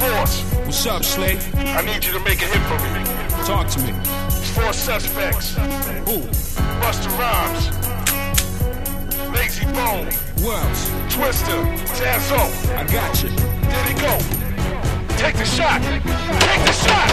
Force. What's up, Slay? I need you to make a hit for me. Talk to me. Four suspects. Who? Busta Rhymes. Layzie Bone. Who else? Twista. Tazzo. I got you. There he go. Take the shot. Take the shot.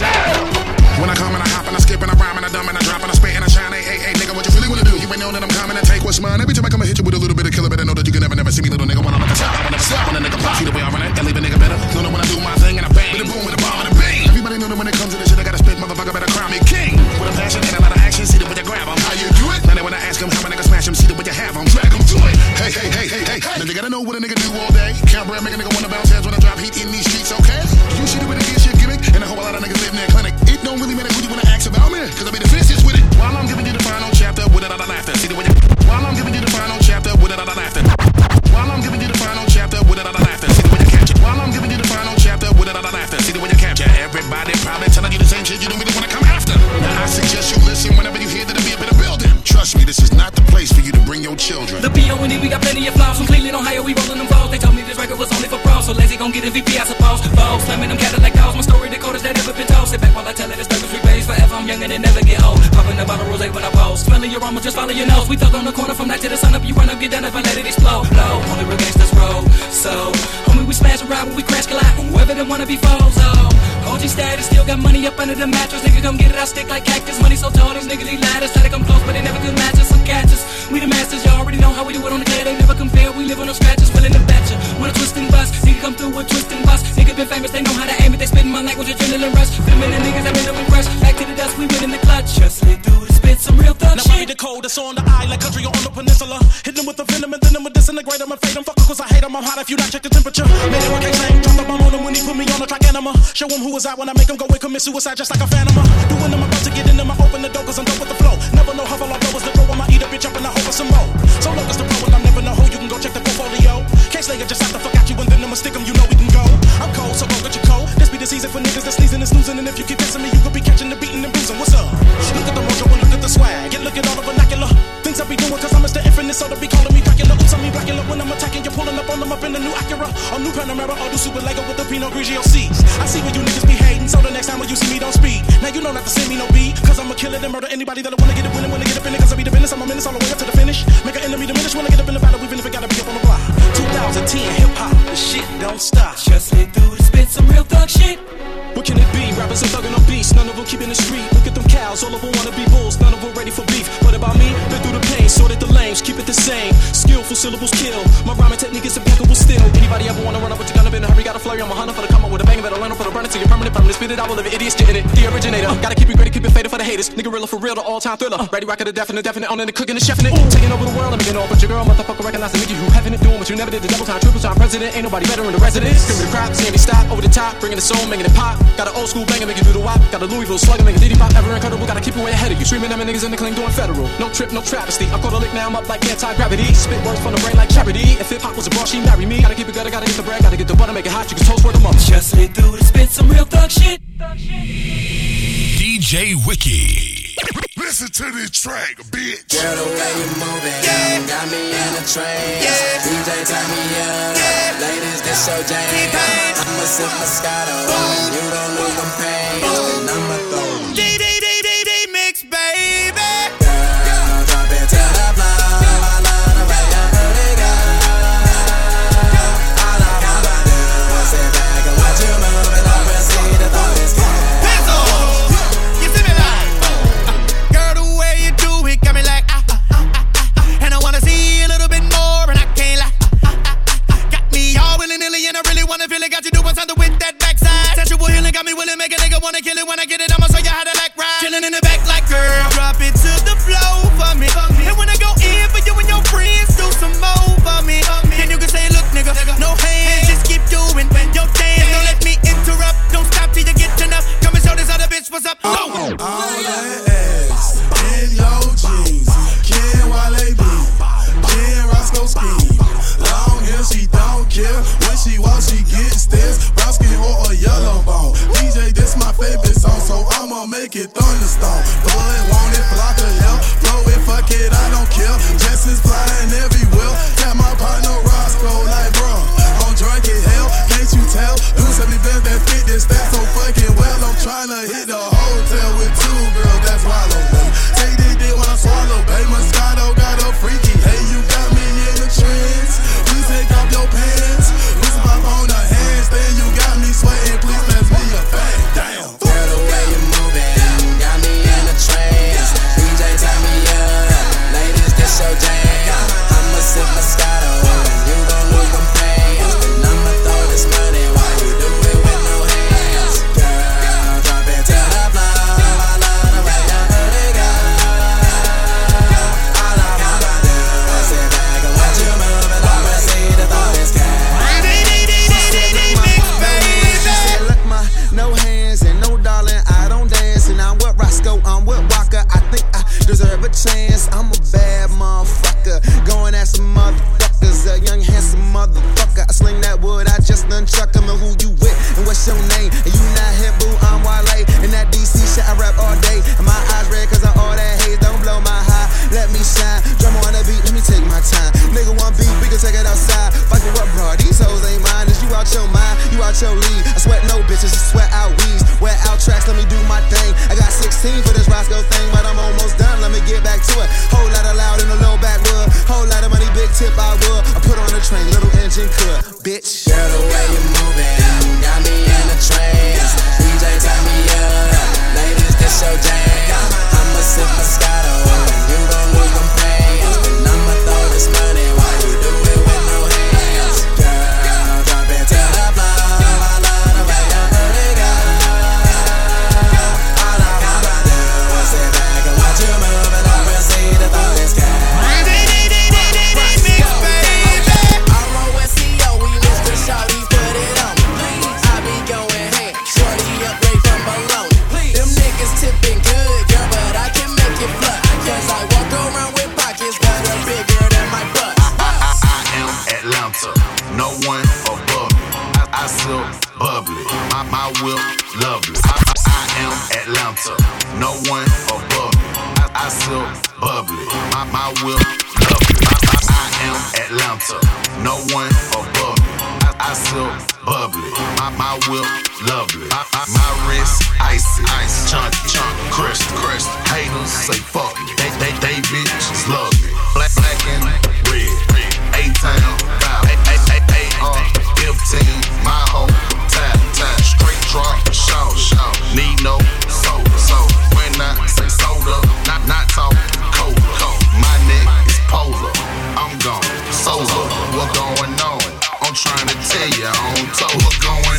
Damn. When I come and I hop and I skip and I rhyme and I dumb and I drop and I spit and I shine, hey, hey, hey, nigga, what you really wanna do? You ain't know that I'm coming to take what's mine. Every time I come and hit you with a little bit of killer, better know that you can never, never see me, little nigga, when I'm at the top. I never stop when a nigga pop. See the way I run it and leave a nigga better. Know that when I do my thing and I bang, with a boom, with a bomb, and a bang. Everybody know that when it comes to this shit, I gotta spit, motherfucker, better crown me king. With a passion and a lot of action, see the way you grab 'em. How you do it? Now they wanna ask 'em how my nigga smash 'em, see the way you have 'em. Drag 'em to it. Hey, hey, hey, hey, hey. Now you gotta know what a nigga do all day. Count bread, make a nigga wanna bounce heads when I drop heat in these streets, okay? You should do it again, shit gimmick, and a whole lot of niggas live in their clinic. It don't really matter who you wanna ask about me, cause I be fiercest with it. While I'm giving you the final chapter with a lot of laughter. See the way you. While I'm giving you the final chapter with a lot of laughter. While I'm giving you the final chapter with a lot of laughter. See the way you capture. While I'm giving you the final chapter with a lot of laughter. See the way you capture. Everybody probably telling you the same shit you don't really wanna come after. Now I suggest you listen whenever you hear that I'm in a building. Trust me, this is not the place for you to bring your children. The P.O.N.E. we got plenty of flaws From Cleveland, Ohio, we rolling them balls They told me this record was only for So lazy gon' get a VP, I suppose. Vogue, slamming them Cadillac dolls My story, the that ever been told. Sit back while I tell it, it's the struggles repays Forever, I'm young and it never get old. Popping a bottle rosé when I pose. Smelling your armor, just follow your nose. We thug on the corner from night to the sun. Up You run up, get down if I let it explode. Blow, only real gangsters roll. So, homie, we smash around when we crash collide. Whoever they wanna be foes, oh. OG status, still got money up under the mattress. Nigga, come get it, I stick like cactus. Money so tall, these niggas need ladders. Try to come close, but they never could match us. Some catch us, we the masters Y'all already know how we do it on the cat They never compare, we live on no scratches. Willing to ya, with a twist and bust. Nigga come through with twist and bust. Nigga been famous, they know how to aim it. They spitting my language, adrenaline rush. Feminine niggas, I'm in them crush Back to the dust, we win in the clutch Just slid through the spit, some real thug Now I be shit the cold that's on the eye like country on the peninsula. Hit them with the venom and then I'ma disintegrate them and fade them. Fuck 'cause I hate them. I'm hot if you not check the temperature. Made him a case name, drop the bomb on him when he put me on a track anima. Show him who was out when I make him go and commit suicide just like a phantom. Doing them about to get in them, I open the door 'cause I'm done with the flow. Never know how far I blow as the throw. I'ma eat a bitch up and I hope for some more. So long as the pro and I'm never know who you can go check the portfolio. Case later just have to fuck out you and then I'ma stick 'em, you know we can go. I'm cold, so go get your coat. This be the season for niggas that sneezing and snoozing. And if you keep dissing me, you could be be doing cause I'm Mr. Infinite, so they be Nigga real for real, the all time thriller. Ready, rock it, the definite, definite, on in the cooking and chefing it. Taking over the world, I'm making all but your girl, motherfucker, recognize the nigga who having it, doing what you never did. The double time, triple time president, ain't nobody better in the residence. Screaming the crowd, seeing me stop over the top, bringing the soul, making it pop. Got an old school banger, you do the wop. Got a Louisville slugger, make a diddy pop, ever incredible. Gotta keep you way ahead of you. Streaming them niggas in the clean, doing federal. No trip, no travesty. I caught a lick now, I'm up like anti gravity. Spit words from the brain like charity. If hip hop was a bra, she marry me. Gotta keep it gutter, gotta get the bread, gotta get the butter, make it hot. You can toast for the mother. Just slid through the spit, some real thug shit DJ Wiki. Listen to this track, bitch. Girl, the way you moving yeah. got me in a train. Yeah. DJ, turn me up. Yeah. Ladies, this your jam. I'ma sip Moscato. You don't lose them pain. And wanna kill it. When I get it, I'ma show you how to like it sip bubbly, my, my will lovely. I, I, I am Atlanta, no one above me. I, I sell bubbly, my, my will lovely. I, I, my wrist icy, ice chunk chunk crisp crisp. Haters say fuck me, they they, they bitches love me. Black black and red, A town five, A A A A R fifteen, my whole time time straight drop shout shout. Need no soul soul when I. Tola going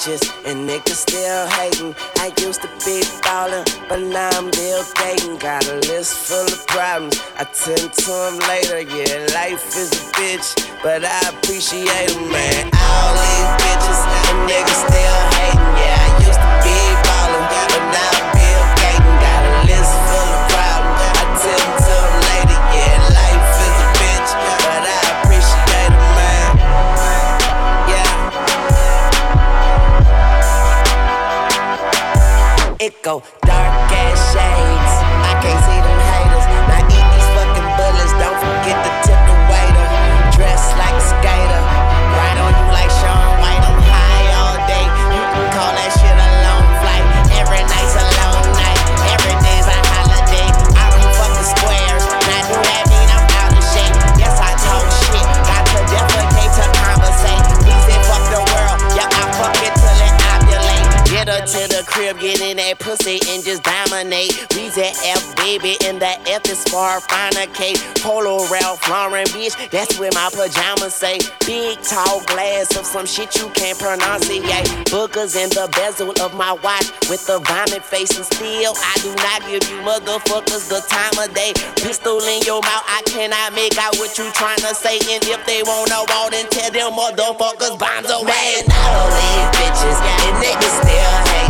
righteous and niggas still hating. I used to be ballin', but now I'm still dating. Got a list full of problems, I tend to them later. Yeah, life is a bitch, but I appreciate them, man. All these bitches and niggas still hating. Yeah, I used to be ballin', but now I'm it go dark. that pussy and just dominate. We's at F, baby, and that F is far finer cake. Polo Ralph Lauren, bitch, that's where my pajamas say. Big tall glass of some shit you can't pronunciate. Boogers in the bezel of my watch with the vomit face, and still I do not give you motherfuckers the time of day. Pistol in your mouth, I cannot make out what you trying to say. And if they wanna walk, then tell them motherfuckers bombs away. And all these bitches, and niggas still hate.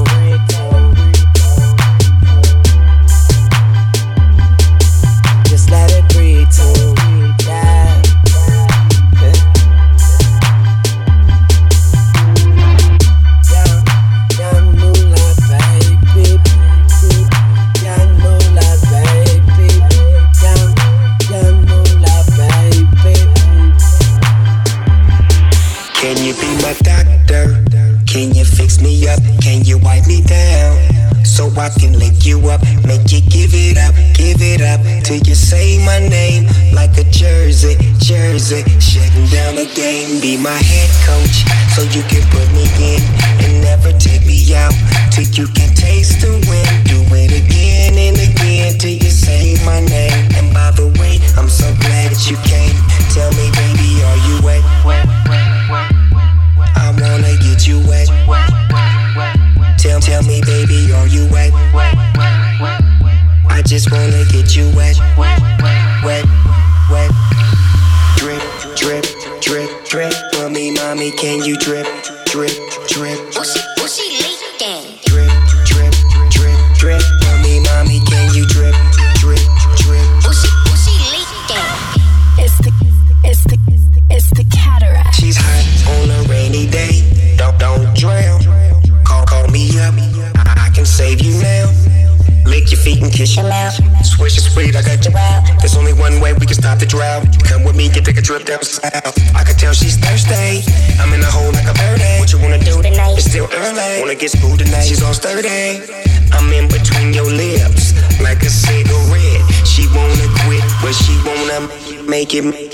jersey, shutting down the game. Be my head coach, so you can put me in and never take me out. Till you can taste the win. Do it again and again till you say my name. And by the way, I'm so glad that you came. Tell me, baby, are you wet? I wanna get you wet. Tell, tell me, baby, are you wet? I just wanna get you wet. can you drip? Make it, make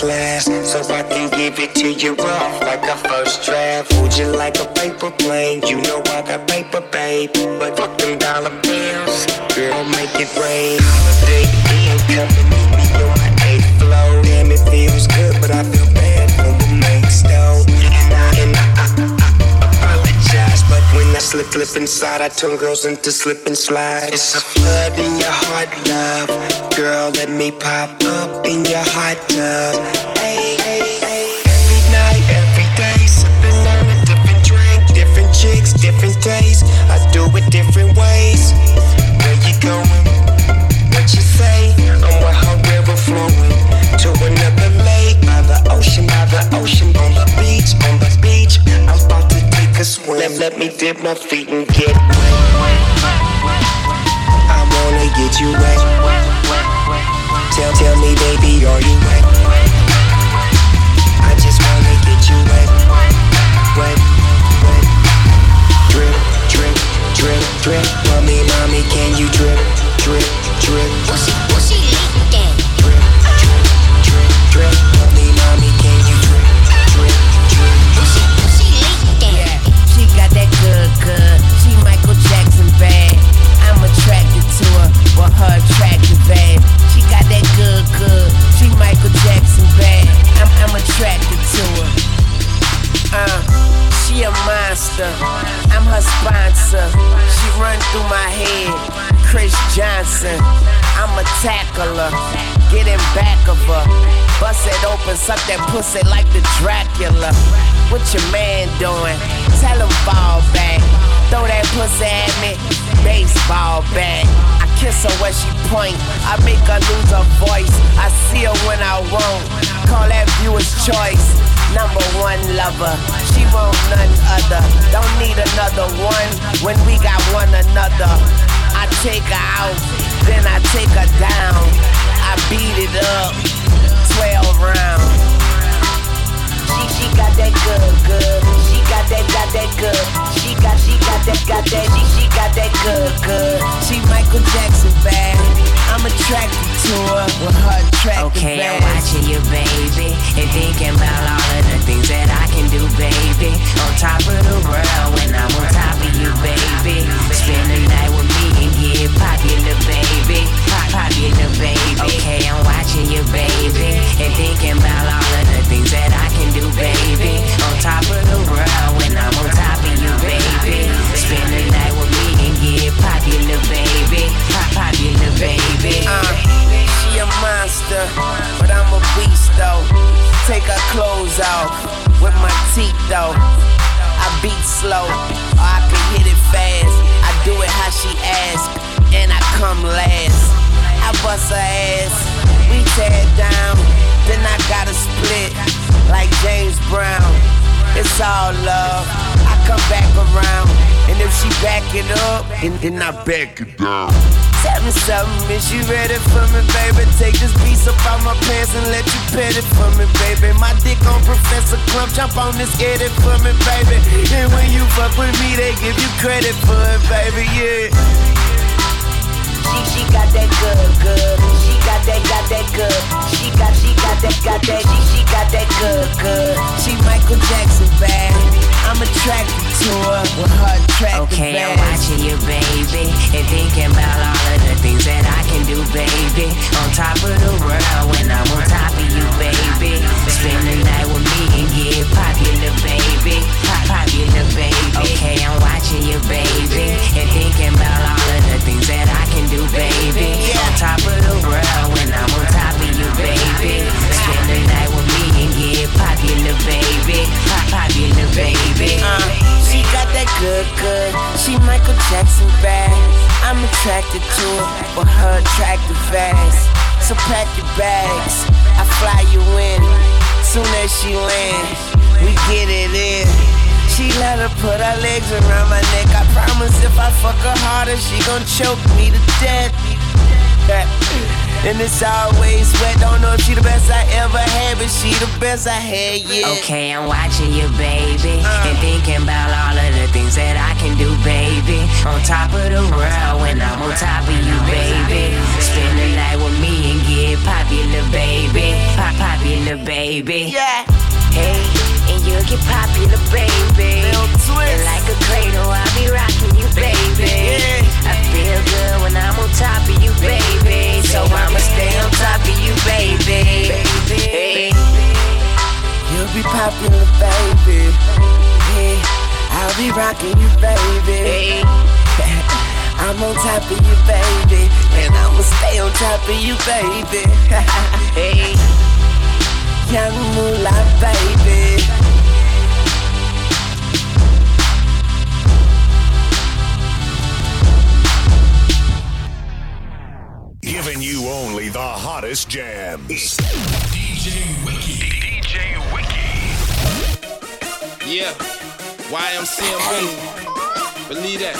class? So I can give it to you rough like a first draft. Hold you like a paper plane. You know I got paper, babe. But fuck them dollar bills. Girl, make it rain. Holiday Inn, come and meet me on the eighth floor. Damn, it feels good, but I feel slip inside, I turn girls into slip and slide. It's a flood in your heart, love. Girl, let me pop up in your hot tub. Hey, hey, hey. Every night, every day, sipping on a different drink, different chicks, different days. I do it different ways. Let, let me dip my feet and get wet. I wanna get you wet. Tell, tell me, baby, are you wet? I just wanna get you wet, wet, wet. Drip, drip, drip, drip. Mommy, mommy, can you drip, drip, drip? I'm, attracted to her. Uh, she a monster. I'm her sponsor. She run through my head. Chris Johnson. I'm a tackler. Get in back of her. Bust it open, suck that pussy like the Dracula. What your man doing? Tell him fall back. Throw that pussy at me. Baseball bat. Kiss her where she point. I make her lose her voice. I see her when I won't. Call that viewer's choice. Number one lover. She won't none other. Don't need another one when we got one another. I take her out, then I take her down. I beat it up, 12 rounds. She, she got that good, good. She got that, got that good. She got, she got that, got that. She, she got that good, good. She Michael Jackson bad. I'm attracted to her with her attractive Okay, I'm watching you, baby, and thinking about all of the things that I can do, baby. On top of the world, when I'm on top of you, baby. Spend the night with me and get popular, baby. Popular, baby. Okay, back it down. Seven seven, is you ready for me, baby? Take this piece up out my pants and let you pet it for me, baby. My dick on Professor Klump, jump on this, get it for me, baby. And when you fuck with me, they give you credit for it, baby, yeah. She, she got that good, good. She got that, got that good. She got, she got that, got that. She, she got that good, good. She Michael Jackson bad. I'm attracted Okay, I'm watching you, baby, and thinking about all of the things that I can do, baby. On top of the world when I'm on top of you, baby. Spend the night with me and get popular, baby. Pop popular, baby. Okay, I'm watching you, baby, and thinking about all of the things that I can do, baby. On top of the world when I'm on top of you, baby. Spend the night with me and get popular, baby. Pop popular, baby. Uh. She got that good, good. She Michael Jackson bad. I'm attracted to her but her attractive ass. So pack your bags, I fly you in. Soon as she land, we get it in. She let her put her legs around my neck. I promise if I fuck her harder, she gon' choke me to death. And it's always wet. Don't know if she the best I ever had, but she the best I had, yeah. Okay, I'm watching you, baby, uh. and thinking about all of the things that I can do, baby. On top of the world when I'm on top of you, baby. Spend the night with me and get popular, baby. Pop popular, baby. Yeah. Hey, and you'll get popular, baby. And like a cradle, I'll be rocking you, baby. Yeah. I feel good when I'm on top I'll be rocking you, baby. I'm on top of you, baby. And I'ma stay on top of you, baby. hey. Young Mula, baby. Giving you only the hottest jams. DJ Wiki. DJ Wiki. Yeah, YMCMB. Believe that.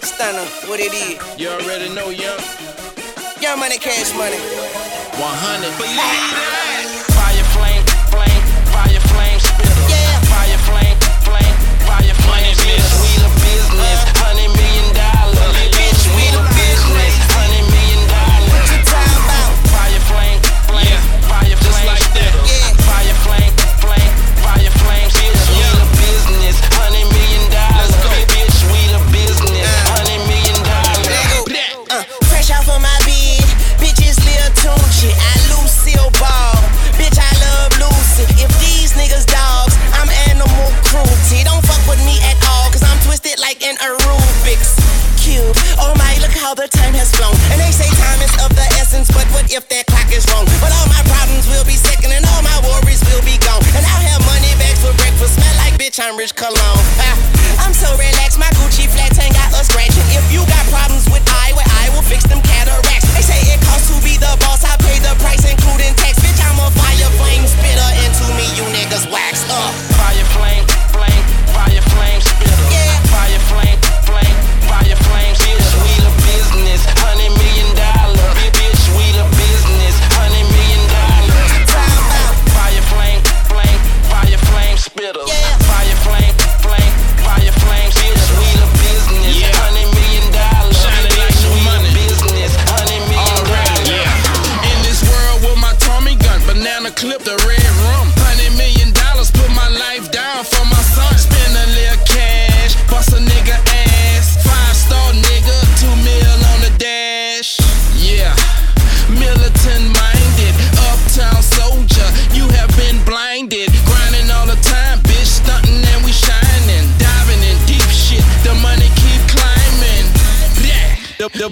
Stunner, what it is? You already know, young. Young money, cash money. 100. Believe that. If that clock is wrong? But all my problems will be second, and all my worries will be gone. And I'll have money bags for breakfast, smell like bitch, I'm rich cologne.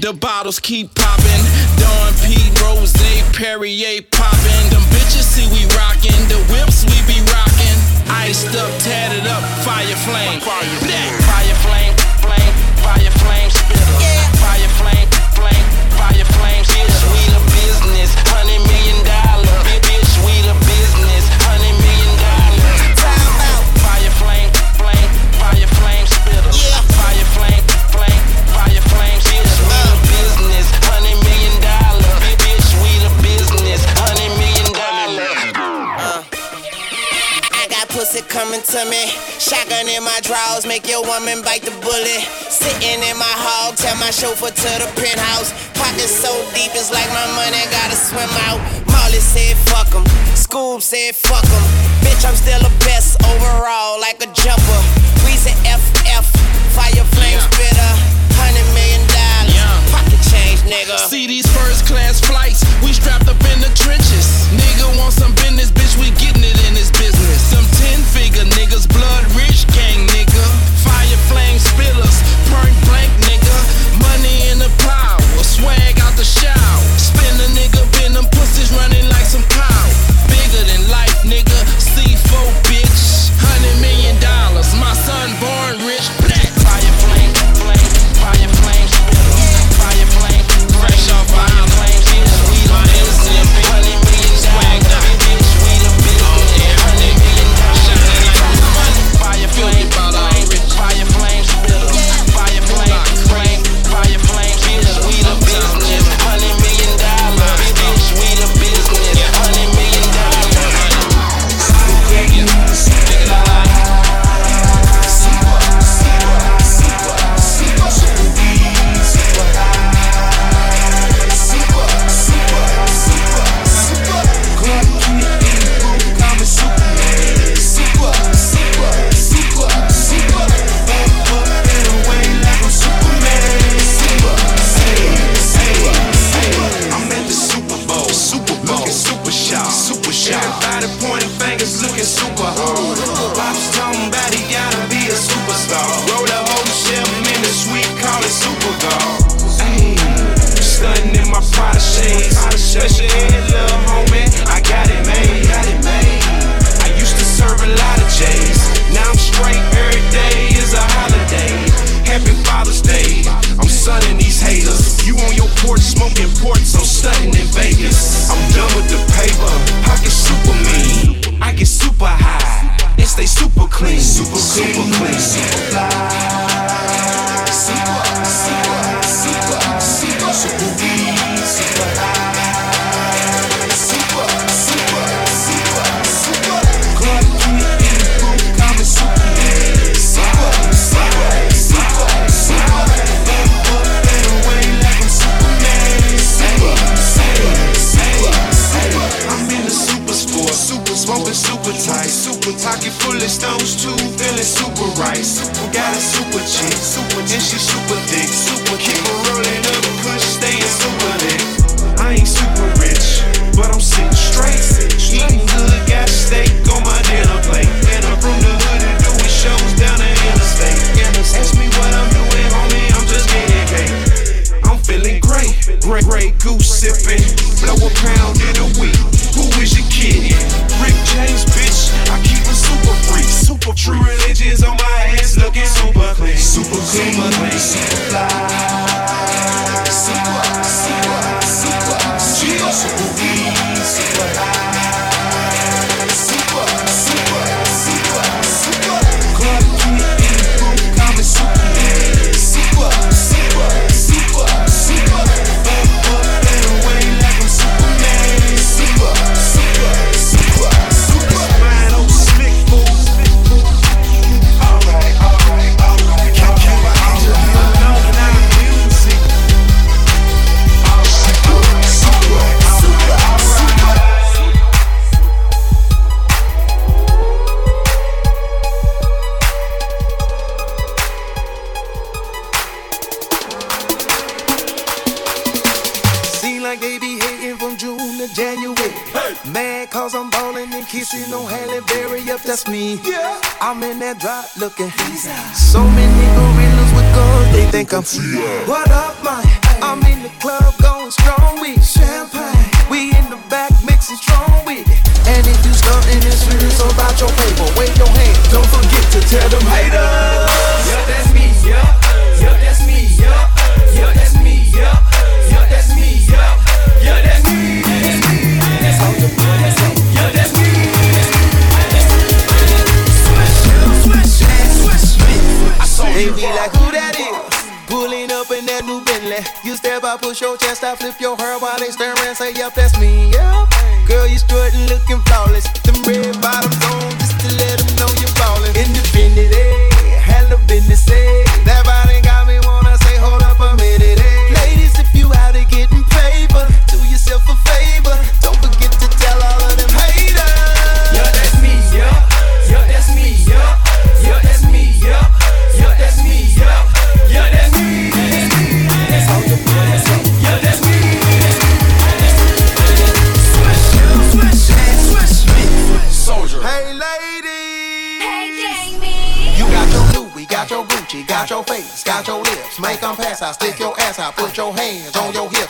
The, bottles keep popping. Dawn Pete, Rose, Perrier popping. Them bitches see we rockin'. The whips we be rockin'. Iced up, tatted up, fire flame. Black. Fire flame, flame, coming to me. Shotgun in my drawers, make your woman bite the bullet. Sitting in my hog, tell my chauffeur to the penthouse. Pockets so deep, it's like my money gotta swim out. Molly said fuck 'em, Scoob said fuck 'em. Bitch, I'm still the best overall, like a jumper. Weezy FF, fire flame spitter. Hundred million dollars, pocket change, nigga. See these first class flights, we strapped up in the trenches. Nigga want some business, seen no Halle Berry, up, that's me. Yeah. I'm in that drop looking. So many gorillas with guns, they think I'm. Yeah. What up, my? I'm in the club going strong with champagne. We in the back mixing strong with it. And if you stuntin' and serious about your paper, wave your hand. Don't forget to tell them haters. I push your chest, I flip your hair while they stare and say, Yep, that's me. Yep. Girl, you strutting, looking flawless.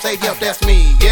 say, yep, that's me. Yeah.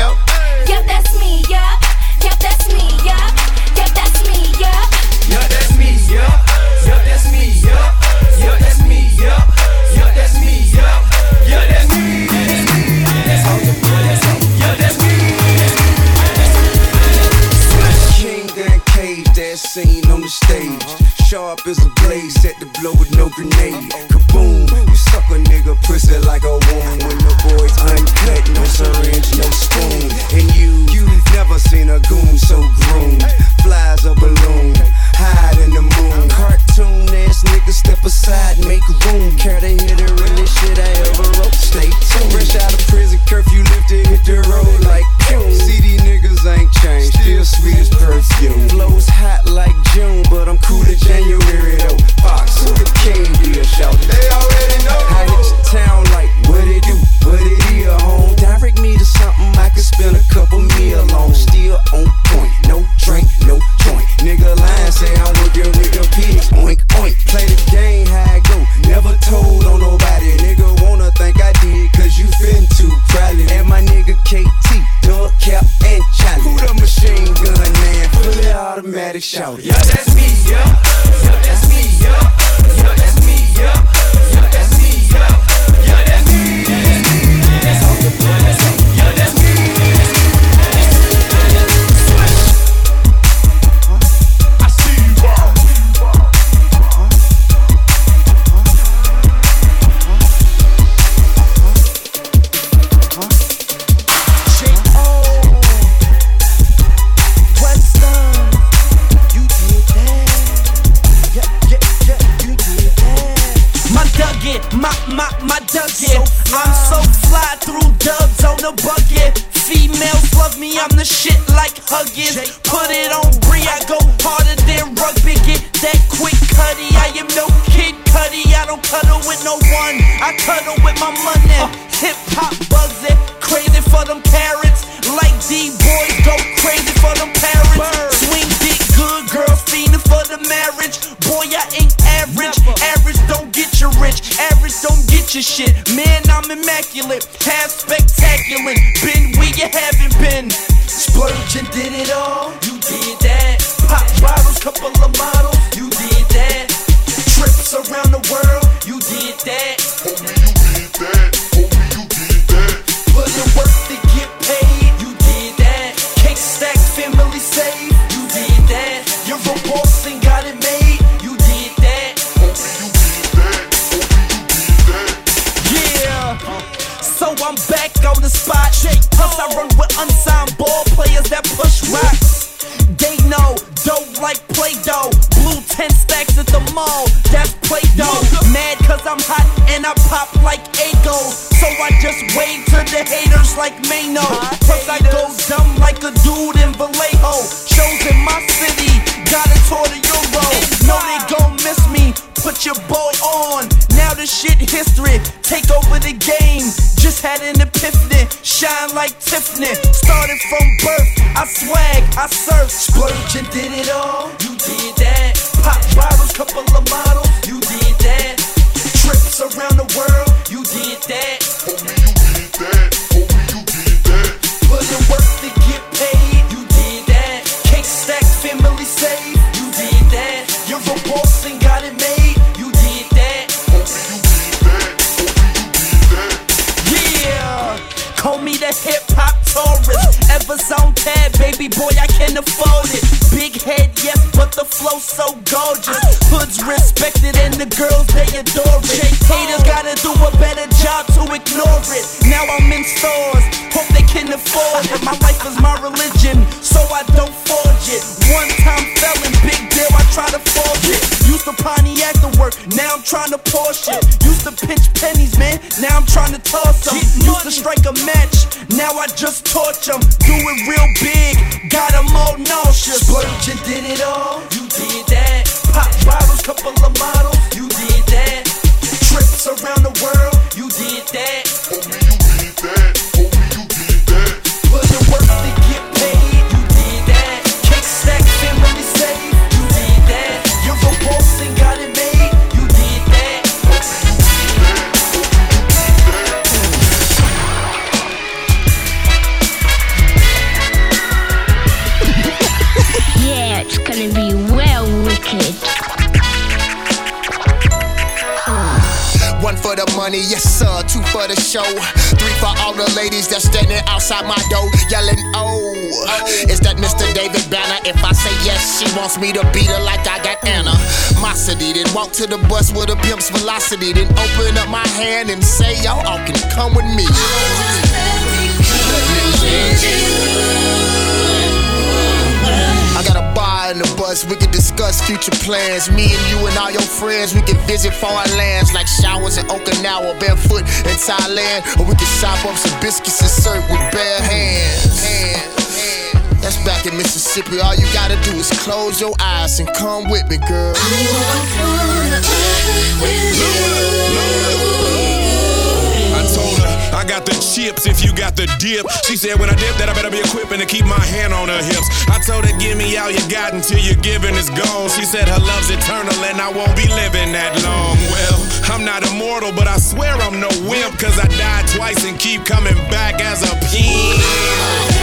Like Tiffany. Started from birth, I swag, I surf. Splurge and did it all, you did that. Pop bottles, couple of models, gorgeous. Hoods respected and the girls they adore it. Haters gotta do a better job to ignore it. Now I'm in stores, hope they can afford it. My life is my religion, so I don't forge it. One time felon, big deal, I try to forge it. Used to Pontiac to work, now I'm trying to Porsche it. Used to pinch pennies, man, now I'm trying to toss them. Used to strike a match, now I just torch them. Do it real big, got them all nauseous. Splurge and did it all, couple of models, money, yes sir. Two for the show. Three for all the ladies that's standing outside my door yelling, oh. Is that Mr. David Banner? If I say yes, she wants me to beat her like I got Anna. Mosity, then walk to the bus with a pimp's velocity. Then open up my hand and say, y'all all can come with me. Bar in the bus, we can discuss future plans. Me and you and all your friends, we can visit foreign lands like showers in Okinawa, barefoot in Thailand. Or we can chop up some biscuits and serve with bare hands. That's back in Mississippi. All you gotta do is close your eyes and come with me, girl. I chips if you got the dip. She said when I dip that I better be equipping to keep my hand on her hips. I told her give me all you got until your giving is gone. She said her love's eternal and I won't be living that long. Well, I'm not immortal, but I swear I'm no wimp cause I died twice and keep coming back as a pimp.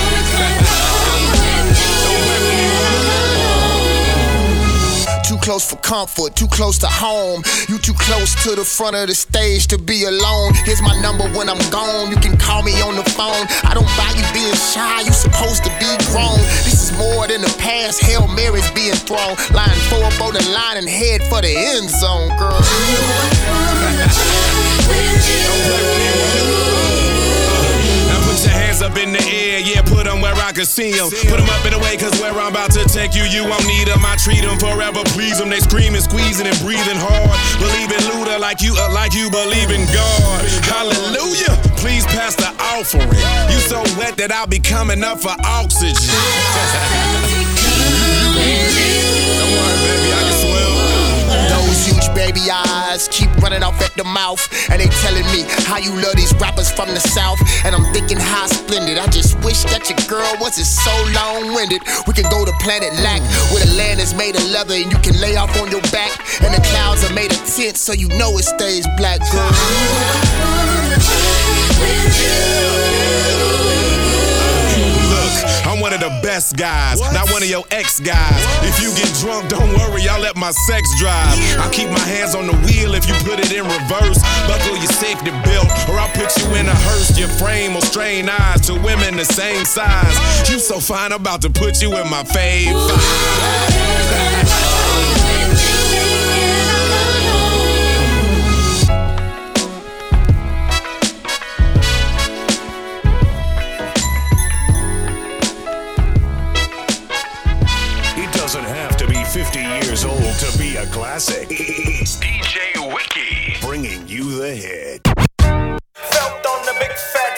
Close for comfort, too close to home. You too close to the front of the stage to be alone. Here's my number when I'm gone. You can call me on the phone. I don't buy you being shy. You supposed to be grown. This is more than the past. Hail Mary's being thrown. Line four up on the line and head for the end zone, girl. Up in the air, yeah, put them where I can see them. Put them up in a way, cause where I'm about to take you, you won't need them. I treat them forever, please them. They screaming, squeezing, and breathing hard. Believe in Luda like you, uh, like you believe in God. Hallelujah. Please pass the offering. You so wet that I'll be coming up for oxygen. Don't worry, baby, I can baby eyes keep running off at the mouth. And they telling me how you love these rappers from the south. And I'm thinking how splendid. I just wish that your girl wasn't so long winded. We can go to planet Lack, where the land is made of leather and you can lay off on your back. And the clouds are made of tint, so you know it stays black, girl. Look, best guys, not one of your ex guys. If you get drunk, don't worry, I'll let my sex drive. I'll keep my hands on the wheel if you put it in reverse. Buckle your safety belt, or I'll put you in a hearse. Your frame will strain eyes to women the same size. You so fine, I'm about to put you in my fave. Be a classic. It's DJ Wiki bringing you the hit. Felt on the big fat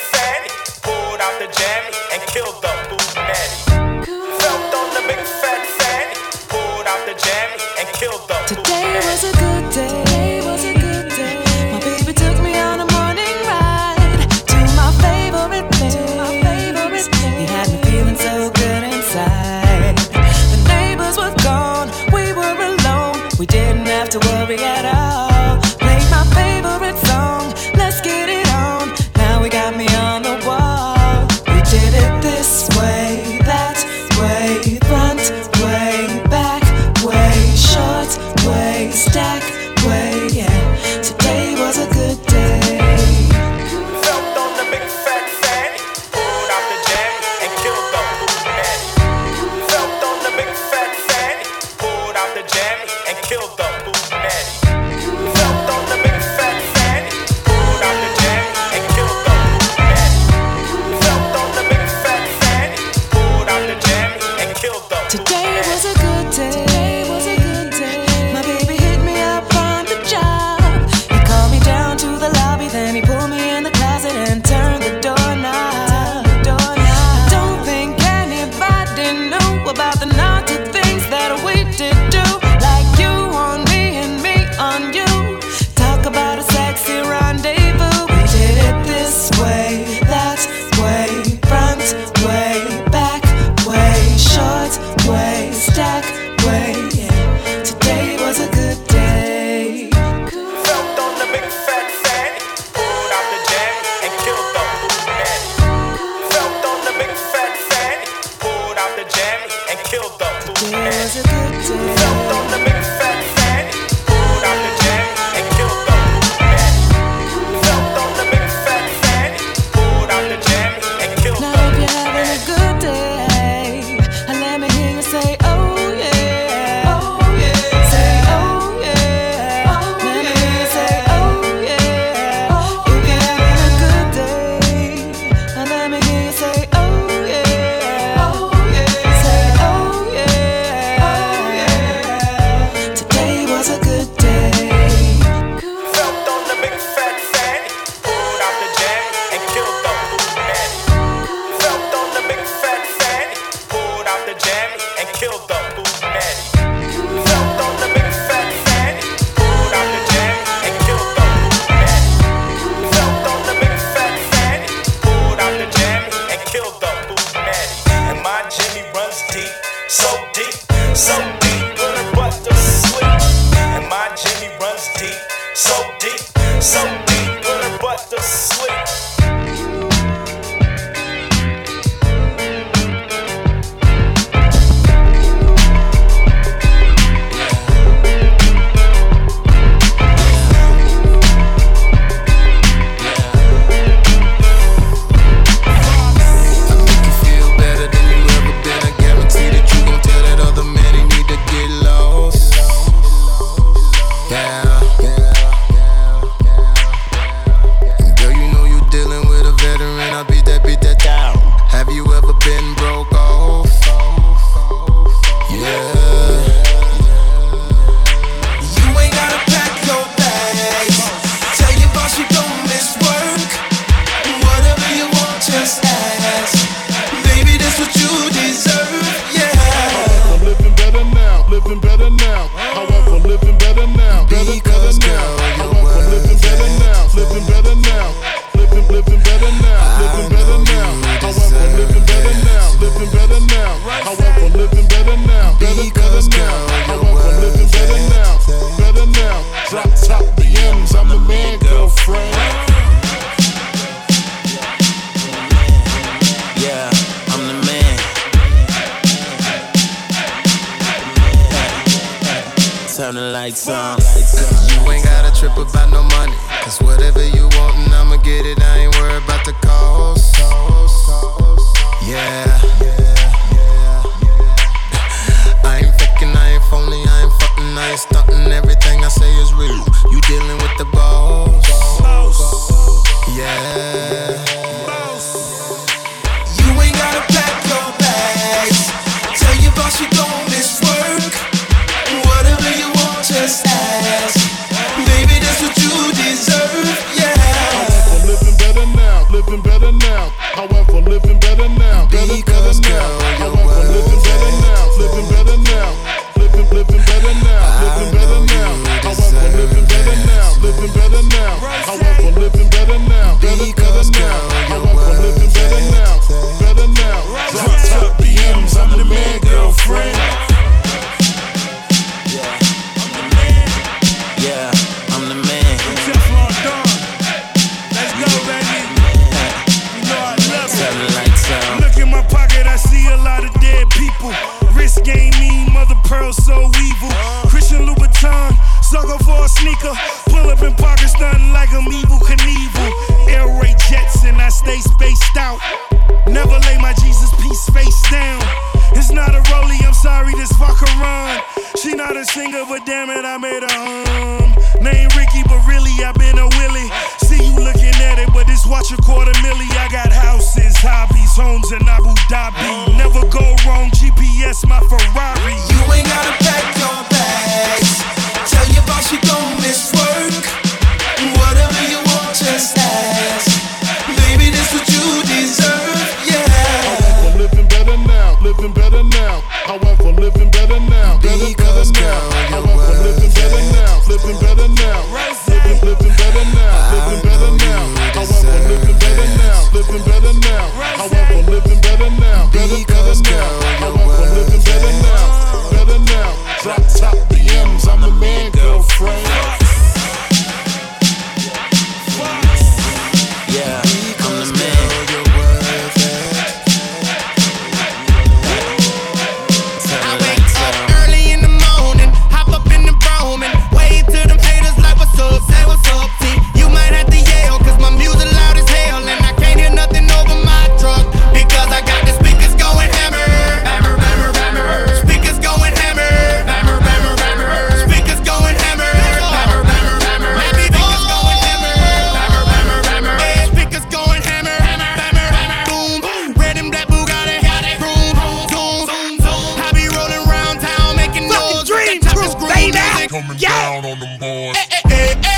coming down on them boys. Eh, eh, eh,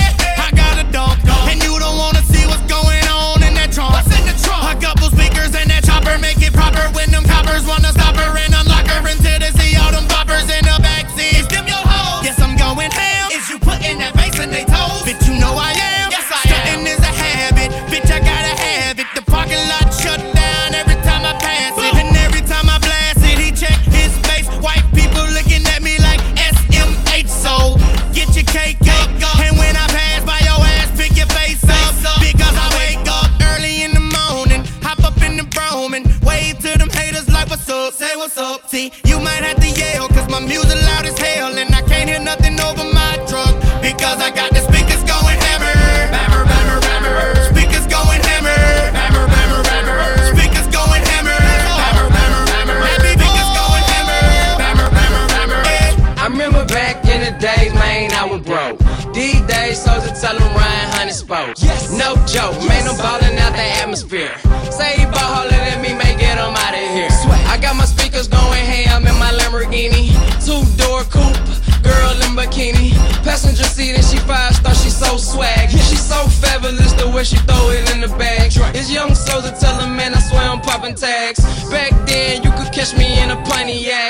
plenty, yeah.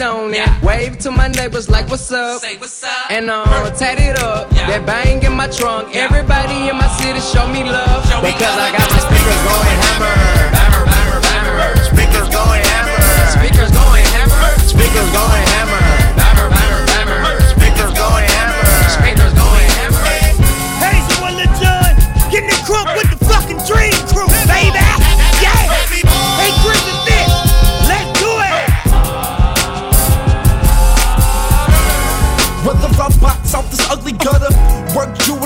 on it. Yeah. Wave to my neighbors like, what's up? Say what's up. And I'm uh, tatted up. Yeah. That bang in my trunk. Yeah. Everybody in my city show me love. Show me because love. I got my speakers going hammer. Hammer, hammer, hammer. Speakers going hammer. Speakers going hammer. Speakers going hammer.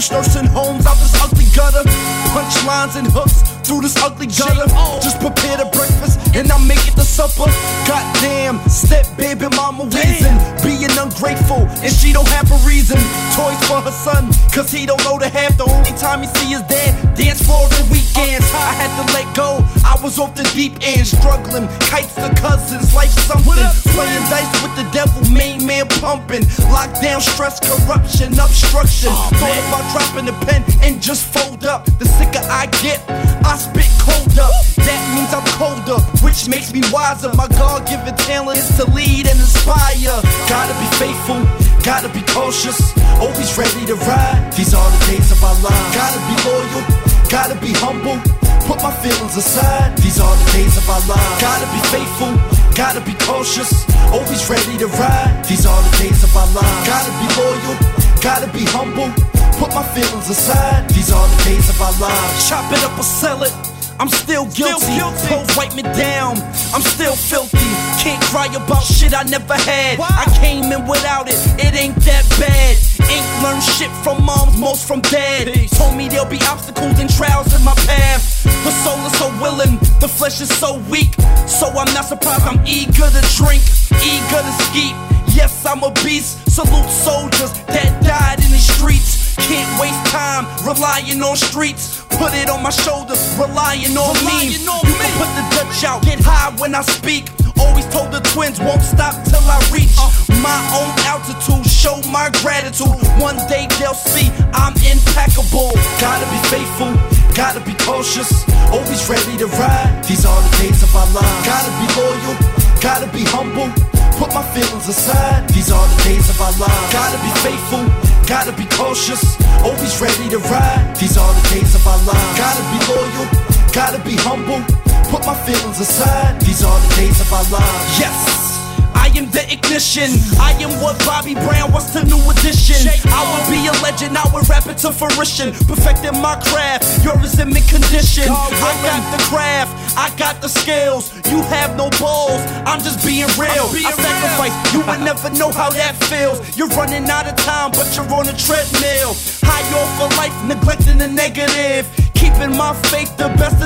Nursing homes out this ugly gutter. Punchlines and hooks through this ugly gutter. Oh. Just prepare the breakfast and I'll make it the supper. Goddamn, step baby mama reason. Being ungrateful and she don't have a reason. Toys for her son, cause he don't know the half. The only time he see his dad dance for the I had to let go, I was off the deep end, struggling. Kites to cousins, life something. Playing dice with the devil, main man pumping. Lockdown, stress, corruption, obstruction. Thought about dropping the pen and just fold up. The sicker I get, I spit colder. That means I'm colder, which makes me wiser. My God given talent is to lead and inspire. Gotta be faithful, gotta be cautious, always ready to ride. These are the days of our lives. Gotta be loyal, gotta be humble. Put my feelings aside. These are the days of our lives. Gotta be faithful, gotta be cautious, always ready to ride. These are the days of our lives. Gotta be loyal, gotta be humble. Put my feelings aside. These are the days of our lives. Chop it up or sell it. I'm still guilty. Pro wipe me down. I'm still filthy. Can't cry about shit I never had. I came in without it. It ain't that bad. Ain't learned shit from moms, most from dad. Told me there'll be obstacles and trials in my path. The soul is so willing, the flesh is so weak. So I'm not surprised I'm eager to drink, eager to skeet. Yes, I'm a beast. Salute soldiers that died in the streets. Can't waste time relying on streets. Put it on my shoulders, relying on me. You can put the Dutch out, get high when I speak. Always told the twins won't stop till I reach my own altitude. Show my gratitude. One day they'll see I'm impeccable. Gotta be faithful, gotta be cautious. Always ready to ride. These are the days of our lives. Gotta be loyal, gotta be humble. Put my feelings aside. These are the days of our lives. Gotta be faithful, gotta be cautious. Always ready to ride. These are the days of our lives. Gotta be loyal, gotta be humble. Put my feelings aside. These are the days of our lives. Yes. I am the ignition. I am what Bobby Brown was to new edition. I will be a legend. I will rap it to fruition. Perfecting my craft. Yours in condition. I got the craft. I got the skills. You have no balls. I'm just being real. I sacrifice. You would never know how that feels. You're running out of time, but you're on a treadmill. High off for life, neglecting the negative. Keeping my faith, the best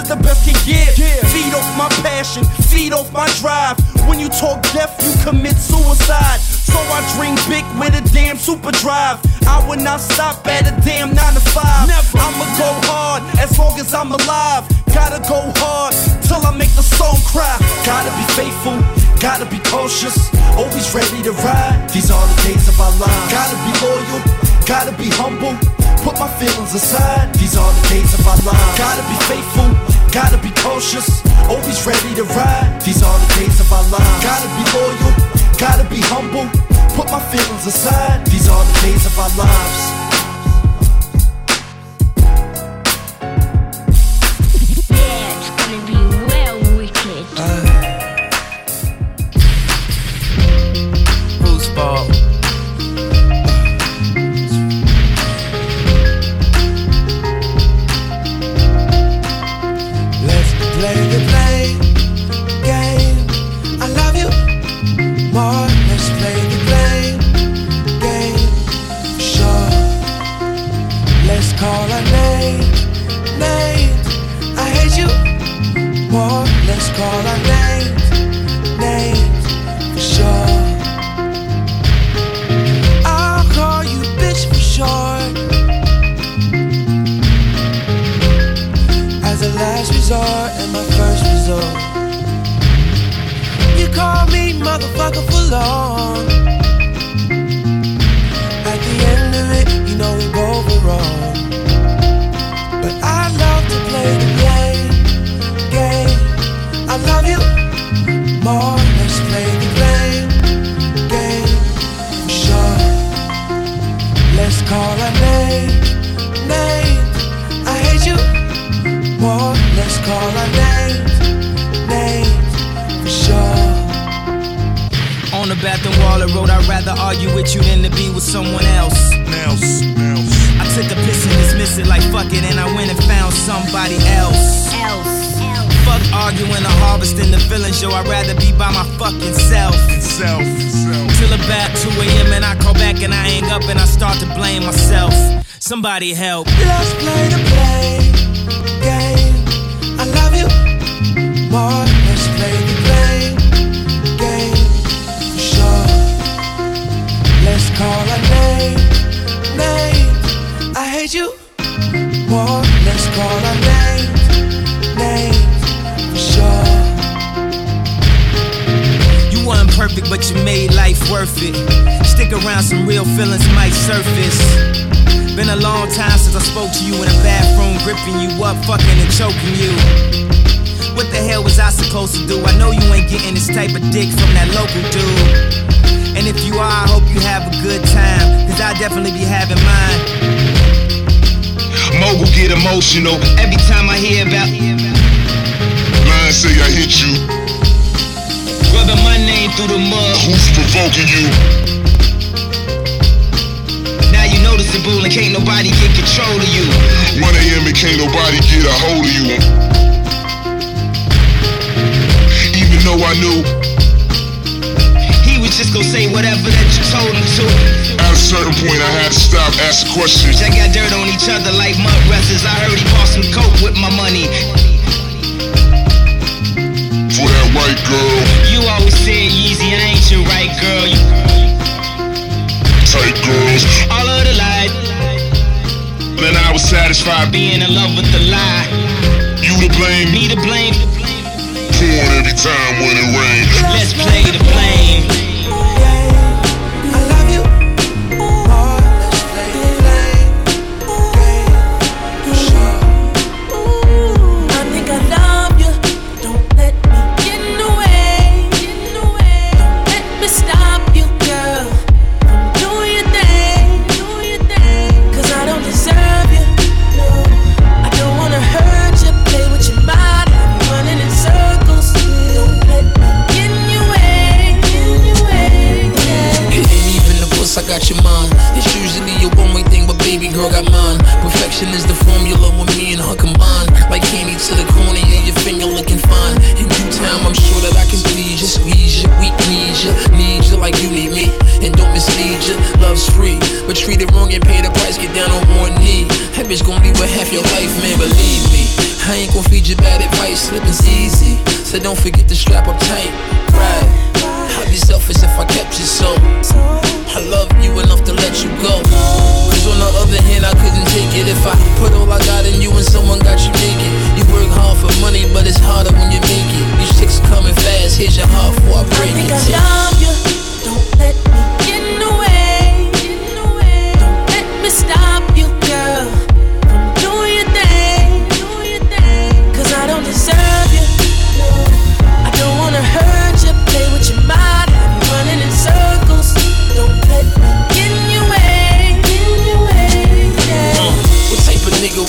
off my drive. When you talk death, you commit suicide. So I dream big with a damn super drive. I will not stop at a damn 9 to 5. Never. I'ma go hard as long as I'm alive. Gotta go hard till I make the soul cry. Gotta be faithful, gotta be cautious. Always ready to ride. These are the days of our lives. Gotta be loyal, gotta be humble. Put my feelings aside. These are the days of our lives. Gotta be faithful, gotta be cautious. Always ready to ride. These are the days of our lives. Gotta be loyal, gotta be humble. Put my feelings aside. These are the days of our lives. Up, fucking and choking you. What the hell was I supposed to do? I know you ain't getting this type of dick from that local dude. And if you are, I hope you have a good time, cause I definitely be having mine. Mogul get emotional every time I hear about. Line say I hit you. Rubbing my name through the mud. Who's provoking you? Noticeable and can't nobody get control of you. 1 a.m. and can't nobody get a hold of you. Even though I knew He was just gonna say whatever that you told him to. at a certain point I had to stop asking questions. Y'all got dirt on each other like mud wrestlers. I heard he bought some coke with my money. For that white girl, You always said Yeezy, I ain't your right girl. You tight girls, all of. Then I was satisfied. Being in love with the lie. You to blame, Me to blame. porn every time when it rains. Let's play the blame. Down on one knee. That bitch gon' leave with half your life, man, believe me. I ain't gon' feed you bad advice, slipping's easy. So don't forget to strap up tight, right? I'd be selfish if I kept you so. I love you enough to let you go. Cause on the other hand, I couldn't take it if I put all I got in you and someone got you naked. You work hard for money, but it's harder when you make it. These chicks coming fast, here's your heart before I I break think it. I love you. Don't let me get in the way. Stop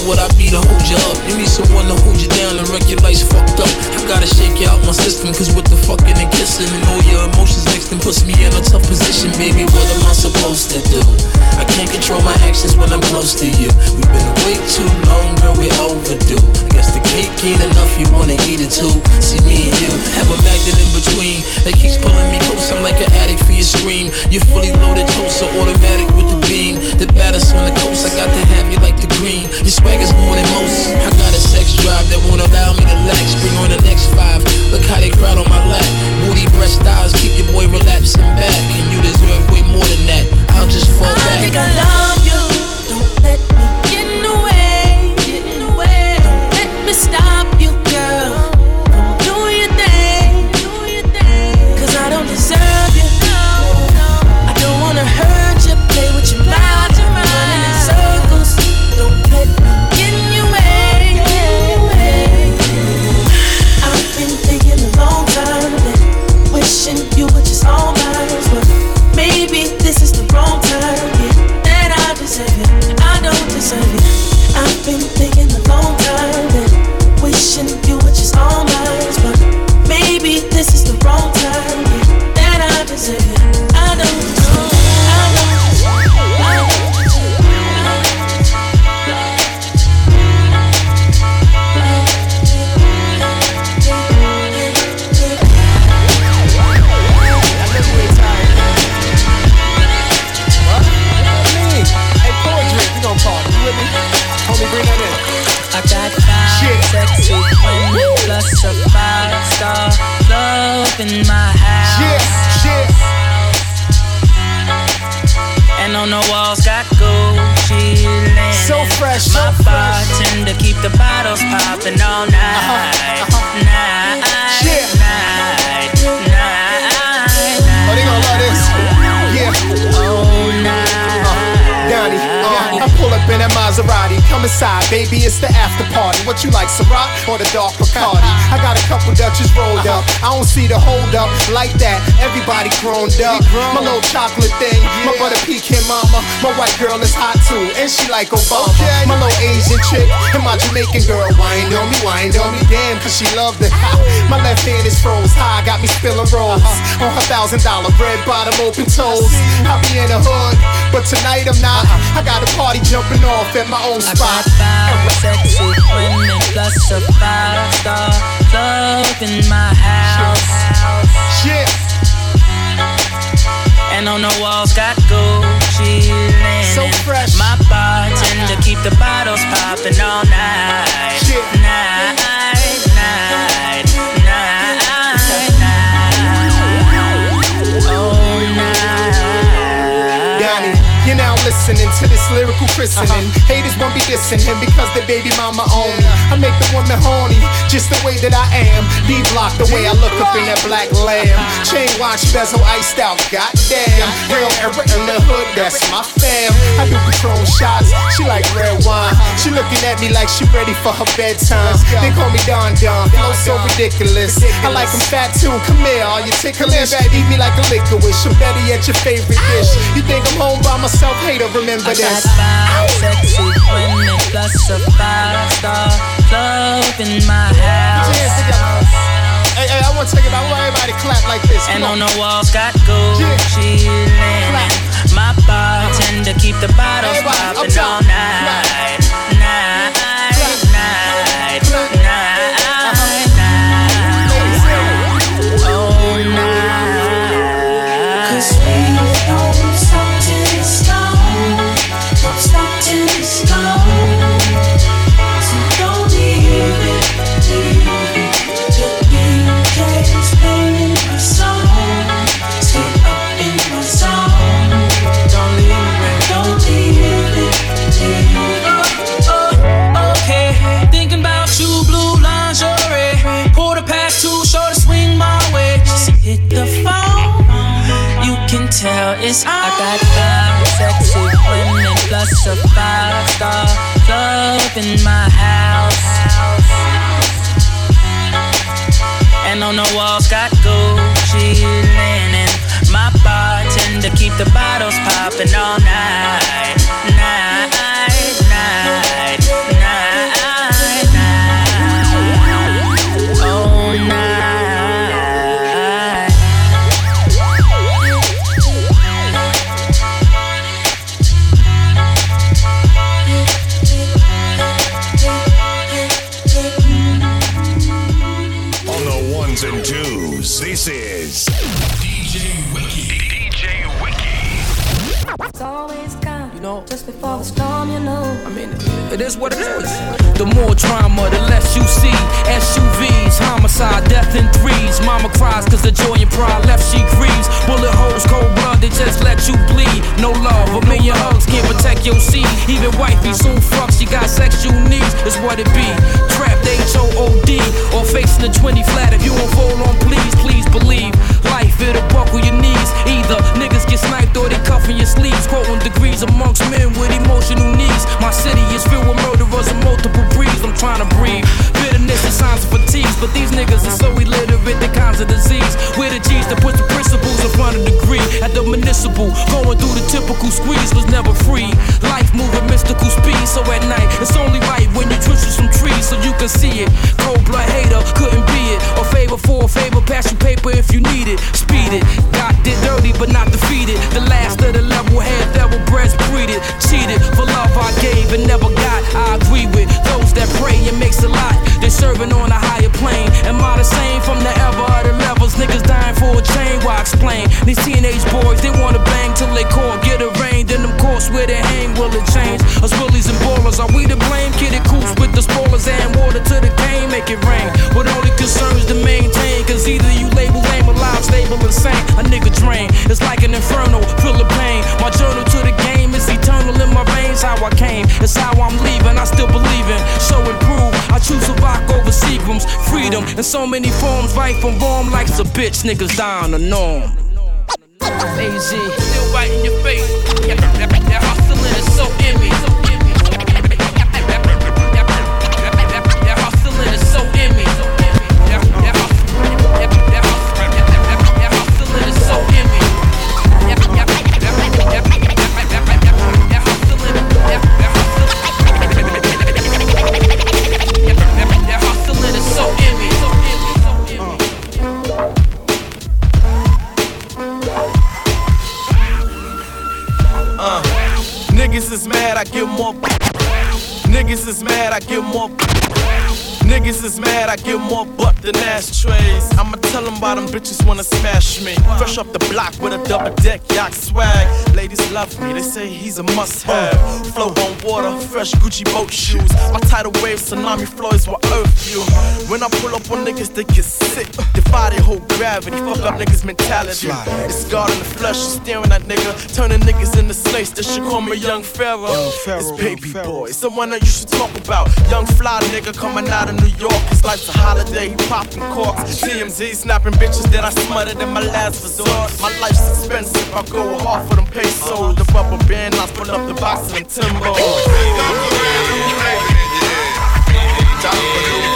would I be to hold you up? You need someone to hold you down and wreck your life's fucked up. I gotta shake you out my system, cause with the fucking and kissing and all your emotions next and puts me in a tough position, baby. What am I supposed to do? I can't control my actions when I'm close to you. We've been away too long, girl, we're overdue. I guess the cake ain't enough, you wanna eat it too. See me and you have a magnet in between that keeps pulling me close. I'm like an addict for your scream. You're fully loaded, toast, so automatic with the beam. The baddest on the coast, I got to have you like the green. Your swag more than most. I got a sex drive that won't allow me to lax. Bring on the next five. Look how they crowd on my lap. Booty breast thighs, keep your boy relaxing back. And you deserve way more than that. I'll just fall I back. think I love you. Inside, baby, it's the after party. What you like, Ciroc or the dark Bacardi? I got a couple Dutches rolled up. I don't see the hold up like that. Everybody grown up. My little chocolate thing, my butter pecan mama. My white girl is hot too, and she like Obama. My little Asian chick and my Jamaican girl wind on me, wind on me. Damn, cause she loved it. My left hand is froze high, got me spilling rolls on her thousand dollar bread bottom open toes. I be in the hood, but tonight I'm not. I got a party jumping off at my own I spot. got five sexy women plus a five star club in my house. Yeah. And on the walls got Gucci linen. So fresh. My bartender keep the bottles popping all night. Night, night, night, listening to this lyrical christening. Haters won't be dissing him because their baby mama own me. I make the woman horny, just the way that I am. D block the way I look up in that black lamb. Chain watch bezel iced out, goddamn. Real era in the hood, that's my fam. I do Patron shots, she like red wine. She looking at me like she ready for her bedtime. They call me Don Don, flow so ridiculous. I like them fat too, come here, are you ticklish? Eat me like a liquor wish, or better yet, your favorite dish. You think I'm home by myself, hater, remember I got this. sexy women plus a five star club in my house. Hey, hey, I want to take it. I want everybody to clap like this. And Come on the walls got Gucci linen. My bartender keep the bottles up all. Night, night, night, plus a five star club in my house. And on the walls got Gucci linen. My bartender keep the bottles popping all night, more drama, the less you see. SUVs, homicide, death in threes. Mama cries cause the joy and pride left she grieves. Bullet holes, cold blood, they just let you bleed. No love, a million hugs can't protect your seed. Even wifey soon fuck, she got sexual needs. It's what it be. Trapped H-O-O-D. Or facing the 20 flat. If you won't fall on, please, please believe. Life, it'll buckle your knees. Either niggas get sniped or they cuffing your sleeves. Quoting degrees amongst men with emotional needs. My city is filled with murderers of multiple breeds. I'm trying to breathe. Bitterness and signs of fatigue. But these niggas are so illiterate, the kinds of disease. We're the G's that put the principles of degree. At the municipal, going through the typical squeeze was never free. Life moving mystical speed. So at night, it's only right when you twist some trees so you can see it. Cold blood hater couldn't be it. A favor for a favor, pass you paper if you need it. Speed it. God did dirty, but not defeated. The last of the level head, devil breast breeded. Cheated for love I gave and never got. I agree with those that pray it makes a lot. They're serving on a higher plane. Am I the same from the ever other levels? Niggas dying for a chain, why explain? These teenage boys, they wanna bang till they call, get a arraigned. In them courts where they hang, will it change? Us willies and ballers, are we to blame? Kidded coops with the spoilers and water to the cane, make it rain. What only concerns to maintain, cause either you label lame alive, stable, insane. A nigga drain, it's like an inferno, feel the pain. My journal to the game is eternal in my veins, how I came. It's how I'm leaving, I still believe in. so Show I choose to rock over Seagram's. Freedom in so many forms, right from wrong, life's a bitch, niggas on the norm. AZ, still right in your face. That, hustling is so in more. Niggas is mad, I give more. Niggas is mad, I give more butt than ashtrays. I'ma tell them why them bitches wanna smash me. Fresh off the block with a double deck yacht swag. Ladies love me, they say he's a must have. Flow on water, fresh Gucci boat shoes. My tidal wave tsunami flows will earth you. When I pull up on niggas, they get sick. Defy their whole gravity, fuck up niggas' mentality. It's God in the flesh, you staring at nigga. Turning niggas into snakes, they should call me Young Pharaoh. It's baby boy, someone that you should talk about. Young fly nigga coming out of New York. His life's a holiday, popping corks. TMZ snapping bitches that I smothered in my last resort. My life's expensive, I go hard for them pesos. The rubber band, I pull up the box timbo. Uh, First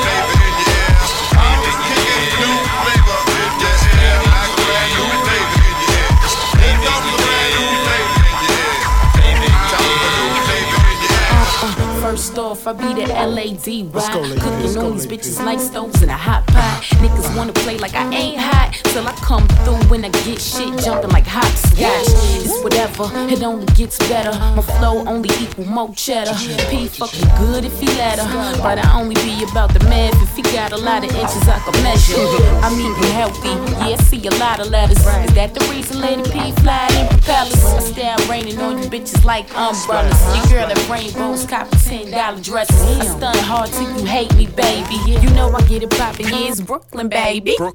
off, I be the LAD Let's go, ride. lady. Cooking on these bitches like stoves in a hot pot. Niggas wanna play like I ain't hot. Till I come through when I get shit jumping like hopscotch. It's whatever, it only gets better. My flow only equal more cheddar. P fucking good if he let her. But I only be about the math. If he got a lot of inches, I can measure. I'm eating healthy, yeah, I see a lot of letters. Is that the reason Lady P fly in propellers? I style raining on you bitches like umbrellas. Your girl at rainbows, copy ten dollar dresses. I stun hard till you hate me, baby. You know I get it poppin', yeah, it's Brooklyn, baby. Uh,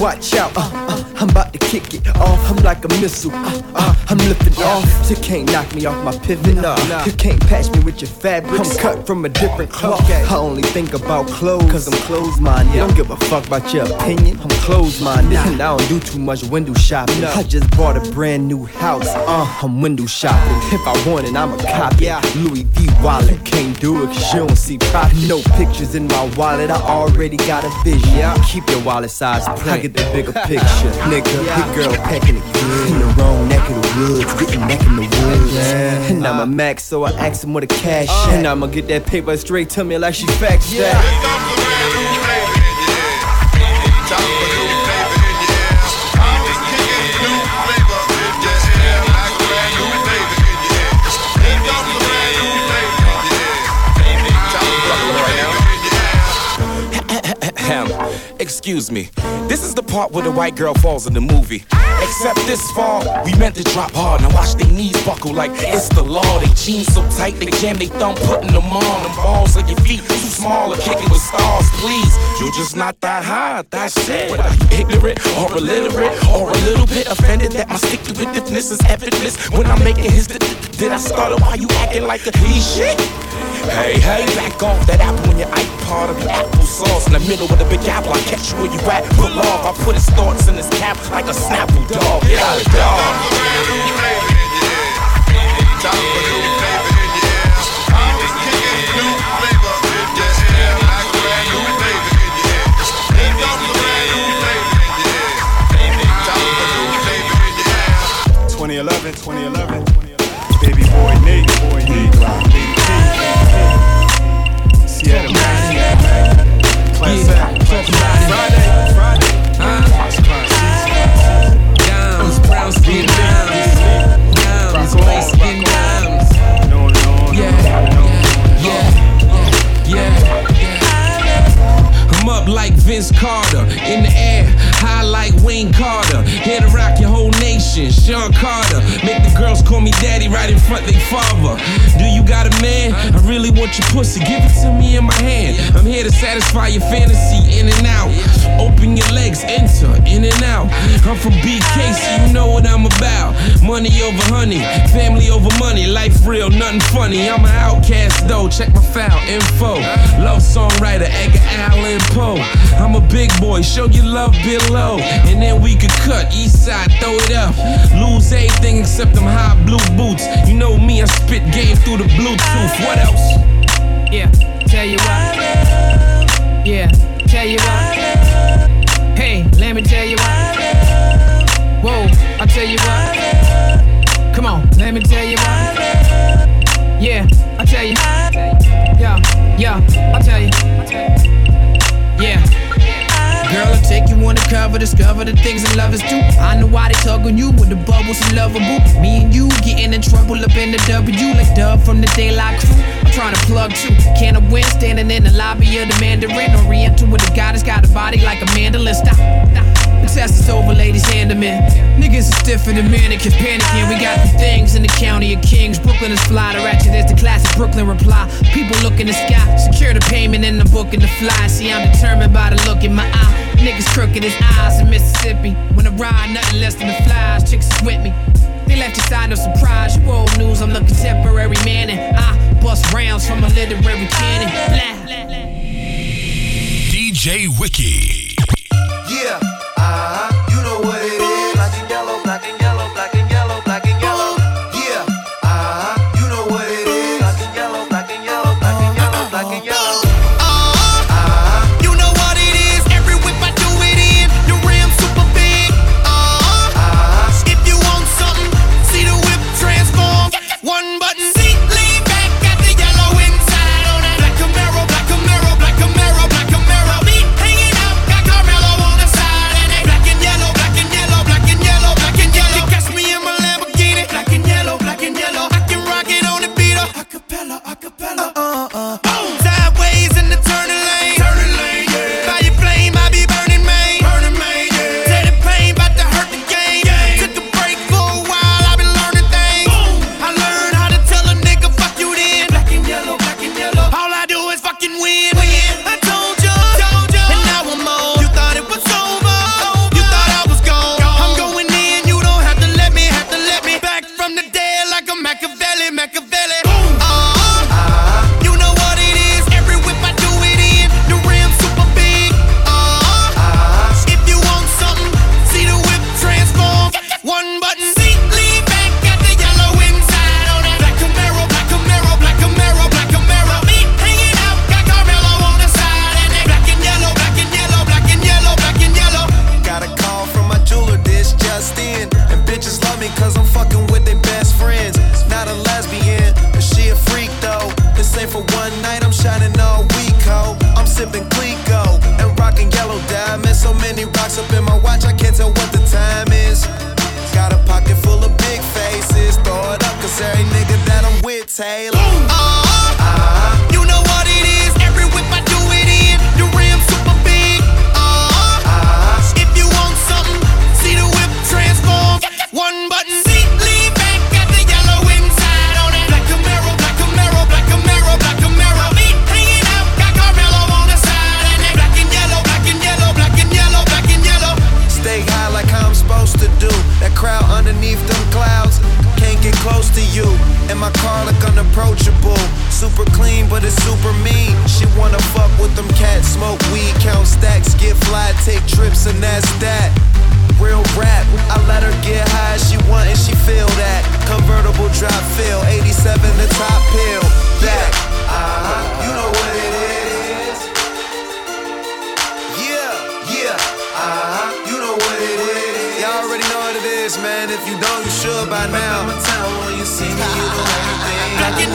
watch out, uh, uh, I'm about to kick it off. I'm like a missile, uh, uh, I'm lifting off. You can't knock me off my pivot, nah. You can't patch me with your fabric. I'm cut from a different cloth. I only think about clothes, cause I'm closed minded. Don't give a fuck about your opinion. I'm closed minded. And I don't do too much window shopping. I just bought a brand new house, uh, I'm window shopping. If I want it, I'm a copy. Louis V wallet, can't do it cause you don't see profit. No pictures in my wallet, I already got a vision. Keep your wallet size print. I get the bigger picture. Nigga, your girl packing it good. In the wrong neck of the woods, getting neck in the woods. And I'm a max, so I ask him where the cash uh. at. And I'ma get that paper straight to me like she faxed that. Excuse me. This is the part where the white girl falls in the movie. Except this fall, we meant to drop hard. Now watch their knees buckle like it's the law. They jeans so tight, they jam they thumb, putting them on. Them balls on your feet, too small to kick it with stars. Please, you're just not that high, that's it. What, you ignorant or illiterate or a little bit offended that my stick to itiveness is effortless when I'm making his. Did I start? Why you acting like a he shit? Hey, hey, back off that apple in your iPod of your applesauce in the middle of the big apple. I catch you where you at, pull off. I put his thoughts in his cap like a snapple dog. Get out of dog. Eleven, 2011, baby boy Nate, boy Nate, Lady Check my file info. Love songwriter Edgar Allan Poe. I'm a big boy, show your love below. And then we could cut east side, throw it up. Lose everything except them high blue boots. You know me, I spit game through the Bluetooth. What else? Yeah, tell you what. Yeah, tell you what. Hey, let me tell you what. Whoa, I tell you what. Come on, let me tell you what. Yeah, I tell you. Yeah, I'll tell you. Yeah. Girl, I'll take you on the cover, discover the things that lovers do. I know why they tug on you with the bubbles and lovable. Me and you getting in trouble up in the W like Dub from the Daylight Crew. I'm trying to plug too. Can of win standing in the lobby of the Mandarin. Oriental with a goddess, got a body like a mandolin. Stop. Test is over, ladies, hand them in. Niggas are stiffer than mannequins, panicking. We got the things in the county of kings. Brooklyn is fly, the ratchet is the classic Brooklyn reply. People look in the sky, secure the payment in the book and the fly. See, I'm determined by the look in my eye. Niggas crooked as eyes in Mississippi. When I ride, nothing less than the flies. Chicks is with me. They left you side no surprise. You old news, I'm the contemporary man, and I bust rounds from a literary cannon. Blah. DJ Wiki.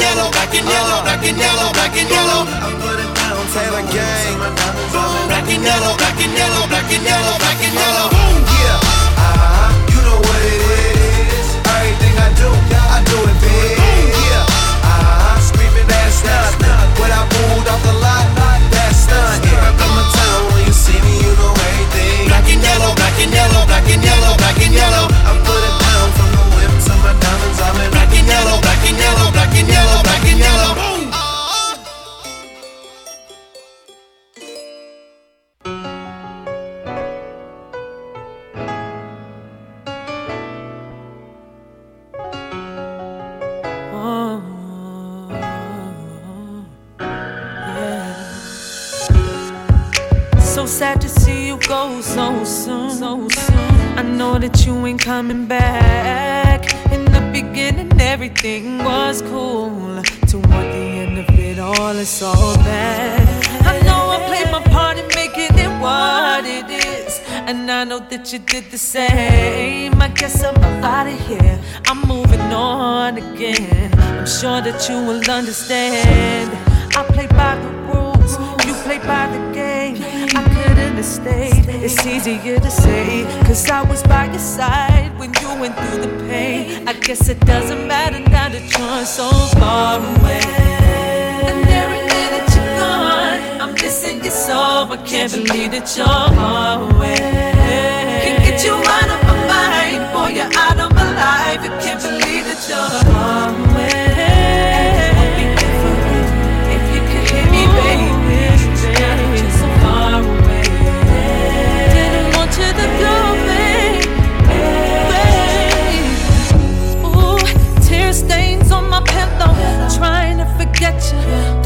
Yellow, black and yellow, black and yellow, black and yellow. I put it down, Taylor Gang. Black and yellow, black and yellow, black and yellow, black and yellow. Yeah, uh-huh, you know what it is. Everything I do, I do it big. Yeah, uh-huh, screaming that's nothing. When I pulled off the lot, that's up in my town when you see me, you know everything. Black and yellow, black and yellow, black and yellow, black and yellow. black and yellow, black and yellow. but you did the same. I guess I'm out of here. I'm moving on again. I'm sure that you will understand. I play by the rules, you play by the game. I couldn't have stayed. It's easier to say, cause I was by your side when you went through the pain. I guess it doesn't matter now that you're so far away. And every day that you're gone, I'm missing you so. I can't believe that you're away you out of my mind, boy, you're out of my life. I can't believe that you're somewhere. If you could hear me, baby, you're so far away. Didn't want you to go, Ooh, tear stains on my pillow, trying to forget you.